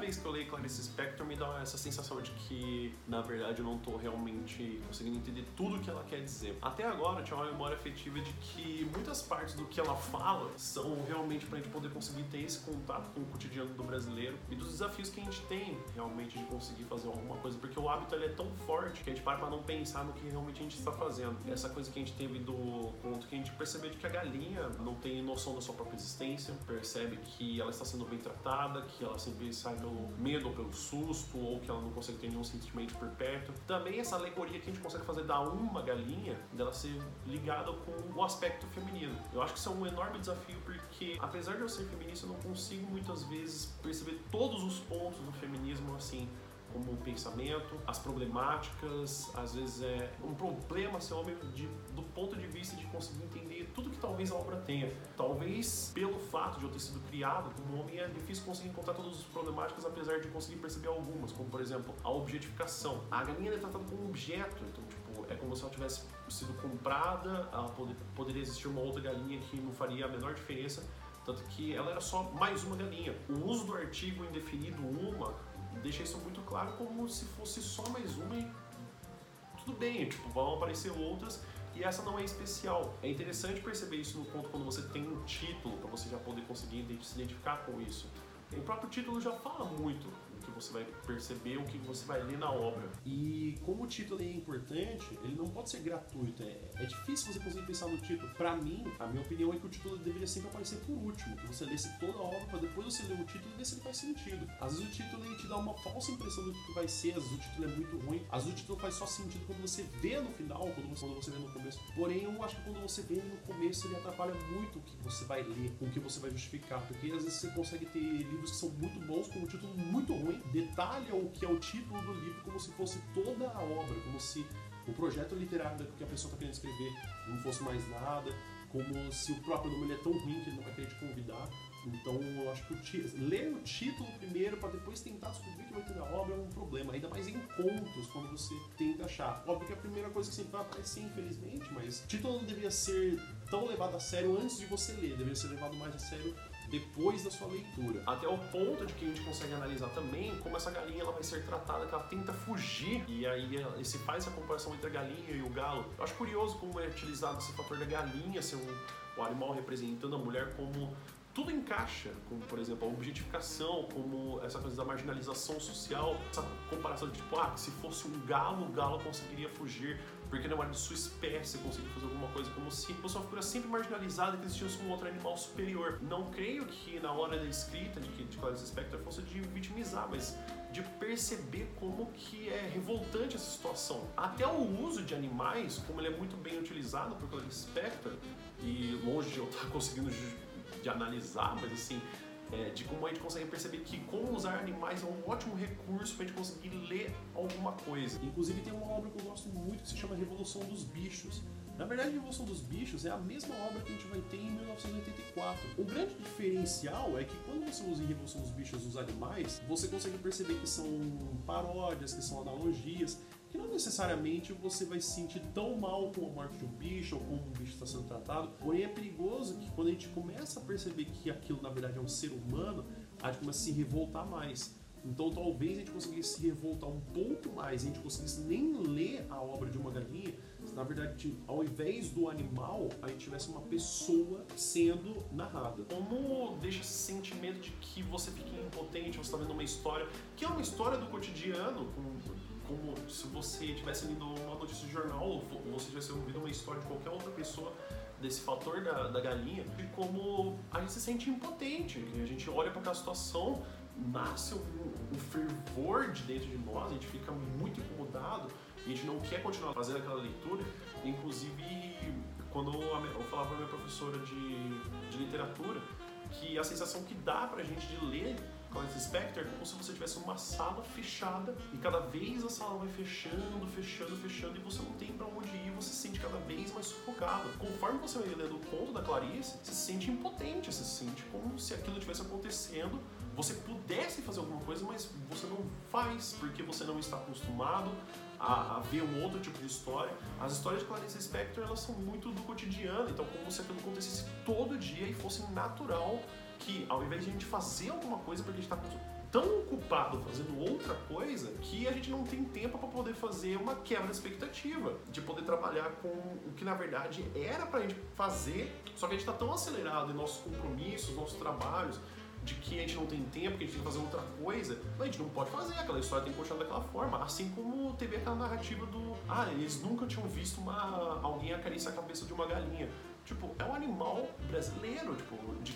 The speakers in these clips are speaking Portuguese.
vez que eu leio Clarice Spector me dá essa sensação de que, na verdade, eu não tô realmente conseguindo entender tudo o que ela quer dizer. Até agora, eu tinha uma memória afetiva de que muitas partes do que ela fala são realmente pra gente poder conseguir ter esse contato com o cotidiano do brasileiro e dos desafios que a gente tem realmente de conseguir fazer alguma coisa, porque o hábito ele é tão forte que a gente para pra não pensar no que realmente a gente está fazendo. Essa coisa que a gente teve do ponto que a gente percebeu de que a galinha não tem noção da sua própria existência, percebe que ela está sendo bem tratada, que ela sempre sai pelo medo ou pelo susto, ou que ela não consegue ter nenhum sentimento por perto. Também essa alegoria que a gente consegue fazer da uma galinha, dela ser ligada com o aspecto feminino. Eu acho que isso é um enorme desafio porque, apesar de eu ser feminista, eu não consigo muitas vezes perceber todos os pontos do feminismo assim como pensamento, as problemáticas, às vezes é um problema ser homem de, do ponto de vista de conseguir entender tudo que talvez a obra tenha. Talvez pelo fato de eu ter sido criado como homem é difícil conseguir encontrar todas as problemáticas, apesar de conseguir perceber algumas, como por exemplo a objetificação. A galinha é tratada como um objeto, então tipo é como se ela tivesse sido comprada, ela pod poderia existir uma outra galinha que não faria a menor diferença tanto que ela era só mais uma galinha. O uso do artigo indefinido uma deixa isso muito claro como se fosse só mais uma e tudo bem, tipo, vão aparecer outras e essa não é especial. É interessante perceber isso no ponto quando você tem um título para você já poder conseguir se identificar com isso. O próprio título já fala muito você vai perceber, o que você vai ler na obra. E como o título é importante, ele não pode ser gratuito. É, é difícil você conseguir pensar no título. Para mim, a minha opinião é que o título deveria sempre aparecer por último, que você lesse toda a obra para depois você ler o título e ver se ele faz sentido. Às vezes o título ele te dá uma falsa impressão do que vai ser, às vezes o título é muito ruim, às vezes o título faz só sentido quando você vê no final, quando você, quando você vê no começo. Porém, eu acho que quando você vê no começo, ele atrapalha muito o que você vai ler, o que você vai justificar, porque às vezes você consegue ter livros que são muito bons com um título muito ruim, detalha o que é o título do livro como se fosse toda a obra, como se o projeto literário que a pessoa está querendo escrever não fosse mais nada, como se o próprio nome é tão ruim que ele não vai querer te convidar. Então eu acho que o ler o título primeiro para depois tentar descobrir que vai ter na obra é um problema, ainda mais em contos, quando você tenta achar. Óbvio que a primeira coisa que sempre vai aparecer, infelizmente, mas o título não deveria ser tão levado a sério antes de você ler, deveria ser levado mais a sério depois da sua leitura. Até o ponto de que a gente consegue analisar também como essa galinha ela vai ser tratada, que ela tenta fugir, e aí se faz essa comparação entre a galinha e o galo. Eu acho curioso como é utilizado esse fator da galinha ser um, o animal representando a mulher como tudo encaixa, como por exemplo a objetificação, como essa coisa da marginalização social, essa comparação de tipo, ah, se fosse um galo, o galo conseguiria fugir, porque não era de sua espécie conseguir fazer alguma coisa, como se fosse uma figura sempre marginalizada que existisse um outro animal superior. Não creio que na hora da escrita de, de Clarice Spector fosse de vitimizar, mas de perceber como que é revoltante essa situação. Até o uso de animais, como ele é muito bem utilizado por Clarice Spector, e longe de eu estar conseguindo de analisar, mas assim, é, de como a gente consegue perceber que como usar animais é um ótimo recurso para a gente conseguir ler alguma coisa. Inclusive tem uma obra que eu gosto muito que se chama Revolução dos Bichos. Na verdade, Revolução dos Bichos é a mesma obra que a gente vai ter em 1984. O grande diferencial é que quando você usa em Revolução dos Bichos os animais, você consegue perceber que são paródias, que são analogias, necessariamente você vai se sentir tão mal com a morte de um bicho ou como um bicho está sendo tratado, porém é perigoso que quando a gente começa a perceber que aquilo na verdade é um ser humano, a gente começa a se revoltar mais. Então talvez a gente conseguisse se revoltar um pouco mais, a gente conseguisse nem ler a obra de uma galinha, se na verdade ao invés do animal, a gente tivesse uma pessoa sendo narrada. Como deixa esse sentimento de que você fica impotente, você está vendo uma história, que é uma história do cotidiano, com como se você tivesse lido uma notícia de jornal ou você tivesse ouvido uma história de qualquer outra pessoa desse fator da, da galinha e como a gente se sente impotente, a gente olha para aquela situação, nasce um fervor de dentro de nós, a gente fica muito incomodado e a gente não quer continuar fazendo aquela leitura. Inclusive, quando eu falava para minha professora de, de literatura, que a sensação que dá pra gente de ler Clarice Spector é como se você tivesse uma sala fechada e cada vez a sala vai fechando, fechando, fechando e você não tem para onde ir, você se sente cada vez mais sufocado. Conforme você vai lendo o conto da Clarice, você se sente impotente, você se sente como se aquilo estivesse acontecendo, você pudesse fazer alguma coisa, mas você não faz porque você não está acostumado a, a, ver um outro tipo de história. As histórias de Clarice Spector elas são muito do cotidiano, então como se aquilo acontecesse todo dia e fosse natural que ao invés de a gente fazer alguma coisa porque a gente está tão ocupado fazendo outra coisa que a gente não tem tempo para poder fazer uma quebra de expectativa, de poder trabalhar com o que na verdade era pra gente fazer, só que a gente tá tão acelerado em nossos compromissos, nossos trabalhos, de que a gente não tem tempo, que a gente tem que fazer outra coisa, a gente não pode fazer, aquela história tem que continuar daquela forma. Assim como teve aquela narrativa do. Ah, eles nunca tinham visto uma, alguém acariciar a cabeça de uma galinha. Tipo, é um animal brasileiro, tipo, de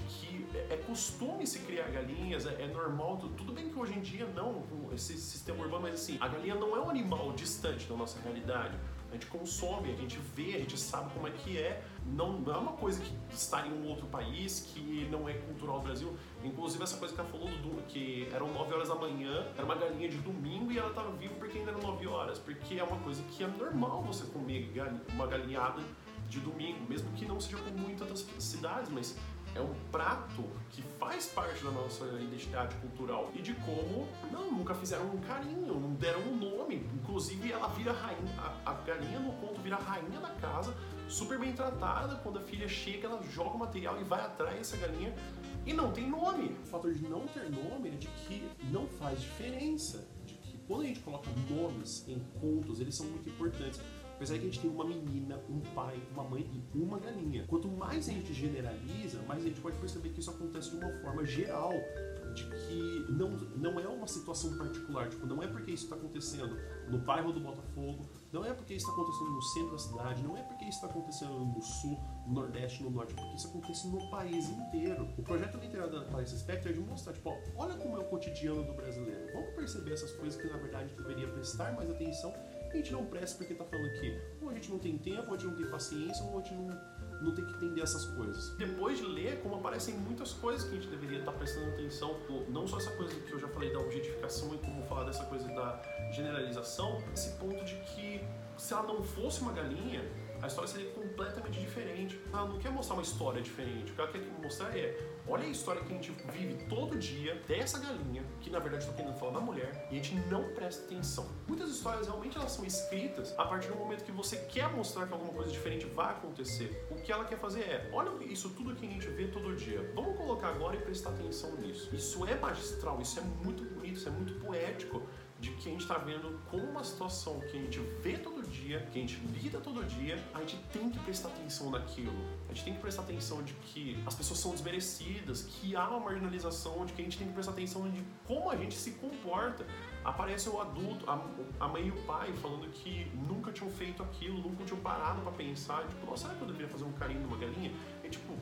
costume se criar galinhas, é, é, normal. Tudo bem que hoje em dia não, esse sistema urbano, mas assim, a galinha não é um animal distante da nossa realidade. A gente consome, a gente vê, a gente sabe como é que é. Não, é uma coisa que está em um outro país, que não é cultural do Brasil. Inclusive essa coisa que ela falou do que eram 9 horas da manhã, era uma galinha de domingo e ela estava viva porque ainda eram 9 horas. Porque é uma coisa que é normal você comer uma galinhada de domingo, mesmo que não seja com muitas cidades, mas é um prato que faz parte da nossa identidade cultural e de como não nunca fizeram um carinho, não deram um nome. Inclusive ela vira rainha, a, a galinha no conto vira rainha da casa, super bem tratada. Quando a filha chega, ela joga o material e vai atrás dessa galinha e não tem nome. O fator de não ter nome é de que não faz diferença. De que quando a gente coloca nomes em contos, eles são muito importantes. Apesar que a gente tem uma menina, um pai, uma mãe e uma galinha. Quanto mais a gente generaliza, mais a gente pode perceber que isso acontece de uma forma geral. De que não, não é uma situação particular, tipo, não é porque isso está acontecendo no bairro do Botafogo, não é porque isso está acontecendo no centro da cidade, não é porque isso está acontecendo no sul, no nordeste, no norte, é porque isso acontece no país inteiro. O projeto literário da Clarice Spector é de mostrar, tipo, ó, olha como é o cotidiano do brasileiro. Vamos perceber essas coisas que na verdade deveria prestar mais atenção a gente não presta porque tá falando que ou a gente não tem tempo, ou a gente não tem paciência, ou a gente não, não tem que entender essas coisas. Depois de ler, como aparecem muitas coisas que a gente deveria estar tá prestando atenção, não só essa coisa que eu já falei da objetificação e como falar dessa coisa da generalização, esse ponto de que se ela não fosse uma galinha, a história seria completamente diferente. Ela não quer mostrar uma história diferente. O que ela quer mostrar é: olha a história que a gente vive todo dia dessa galinha, que na verdade estou querendo falar da mulher, e a gente não presta atenção. Muitas histórias realmente elas são escritas a partir do momento que você quer mostrar que alguma coisa diferente vai acontecer. O que ela quer fazer é: olha isso tudo que a gente vê todo dia. Vamos colocar agora e prestar atenção nisso. Isso é magistral, isso é muito bonito, isso é muito poético de que a gente está vendo como uma situação que a gente vê todo dia, que a gente lida todo dia, a gente tem que prestar atenção naquilo. A gente tem que prestar atenção de que as pessoas são desmerecidas, que há uma marginalização, de que a gente tem que prestar atenção de como a gente se comporta. Aparece o adulto, a, mãe e o pai falando que nunca tinham feito aquilo, nunca tinham parado para pensar, tipo, nossa, será que eu deveria fazer um carinho numa galinha? E tipo,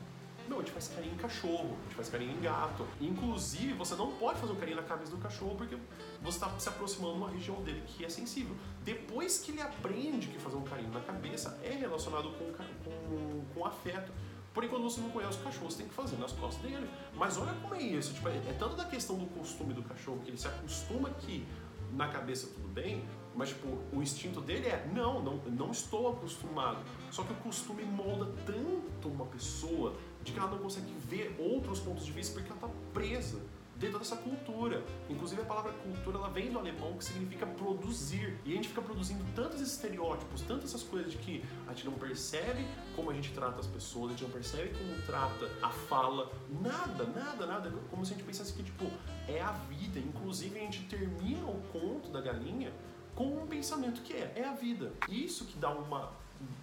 não, a gente faz carinho em cachorro, a gente faz carinho em gato. Inclusive, você não pode fazer um carinho na cabeça do cachorro porque você está se aproximando de uma região dele que é sensível. Depois que ele aprende que fazer um carinho na cabeça é relacionado com, com, com afeto. Porém, quando você não conhece o cachorro, você tem que fazer nas costas dele. Mas olha como é isso. Tipo, é, é tanto da questão do costume do cachorro, que ele se acostuma que na cabeça tudo bem, mas tipo, o instinto dele é, não, não, não estou acostumado. Só que o costume molda tanto uma pessoa de que ela não consegue ver outros pontos de vista porque ela está presa dentro dessa cultura. Inclusive a palavra cultura ela vem do alemão que significa produzir. E a gente fica produzindo tantos estereótipos, tantas essas coisas de que a gente não percebe como a gente trata as pessoas, a gente não percebe como trata a fala, nada, nada, nada. Como se a gente pensasse que tipo é a vida. Inclusive a gente termina o conto da galinha com um pensamento que é, é a vida. Isso que dá uma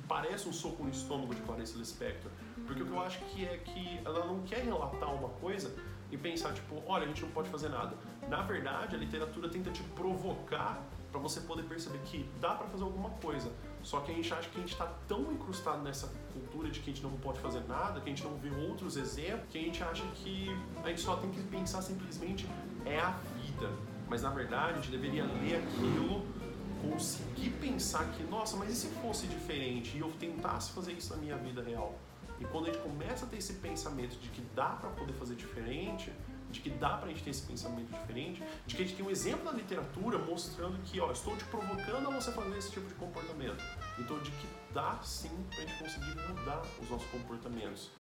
parece um soco no estômago de Clarice Lispector, porque o que eu acho que é que ela não quer relatar uma coisa e pensar tipo, olha, a gente não pode fazer nada. Na verdade, a literatura tenta te provocar para você poder perceber que dá para fazer alguma coisa. Só que a gente acha que a gente está tão incrustado nessa cultura de que a gente não pode fazer nada, que a gente não vê outros exemplos, que a gente acha que a gente só tem que pensar simplesmente é a vida. Mas na verdade, a gente deveria ler aquilo conseguir pensar que, nossa, mas e se fosse diferente e eu tentasse fazer isso na minha vida real? E quando a gente começa a ter esse pensamento de que dá para poder fazer diferente, de que dá pra gente ter esse pensamento diferente, de que a gente tem um exemplo na literatura mostrando que, ó, estou te provocando a você fazer esse tipo de comportamento. Então, de que dá sim pra gente conseguir mudar os nossos comportamentos.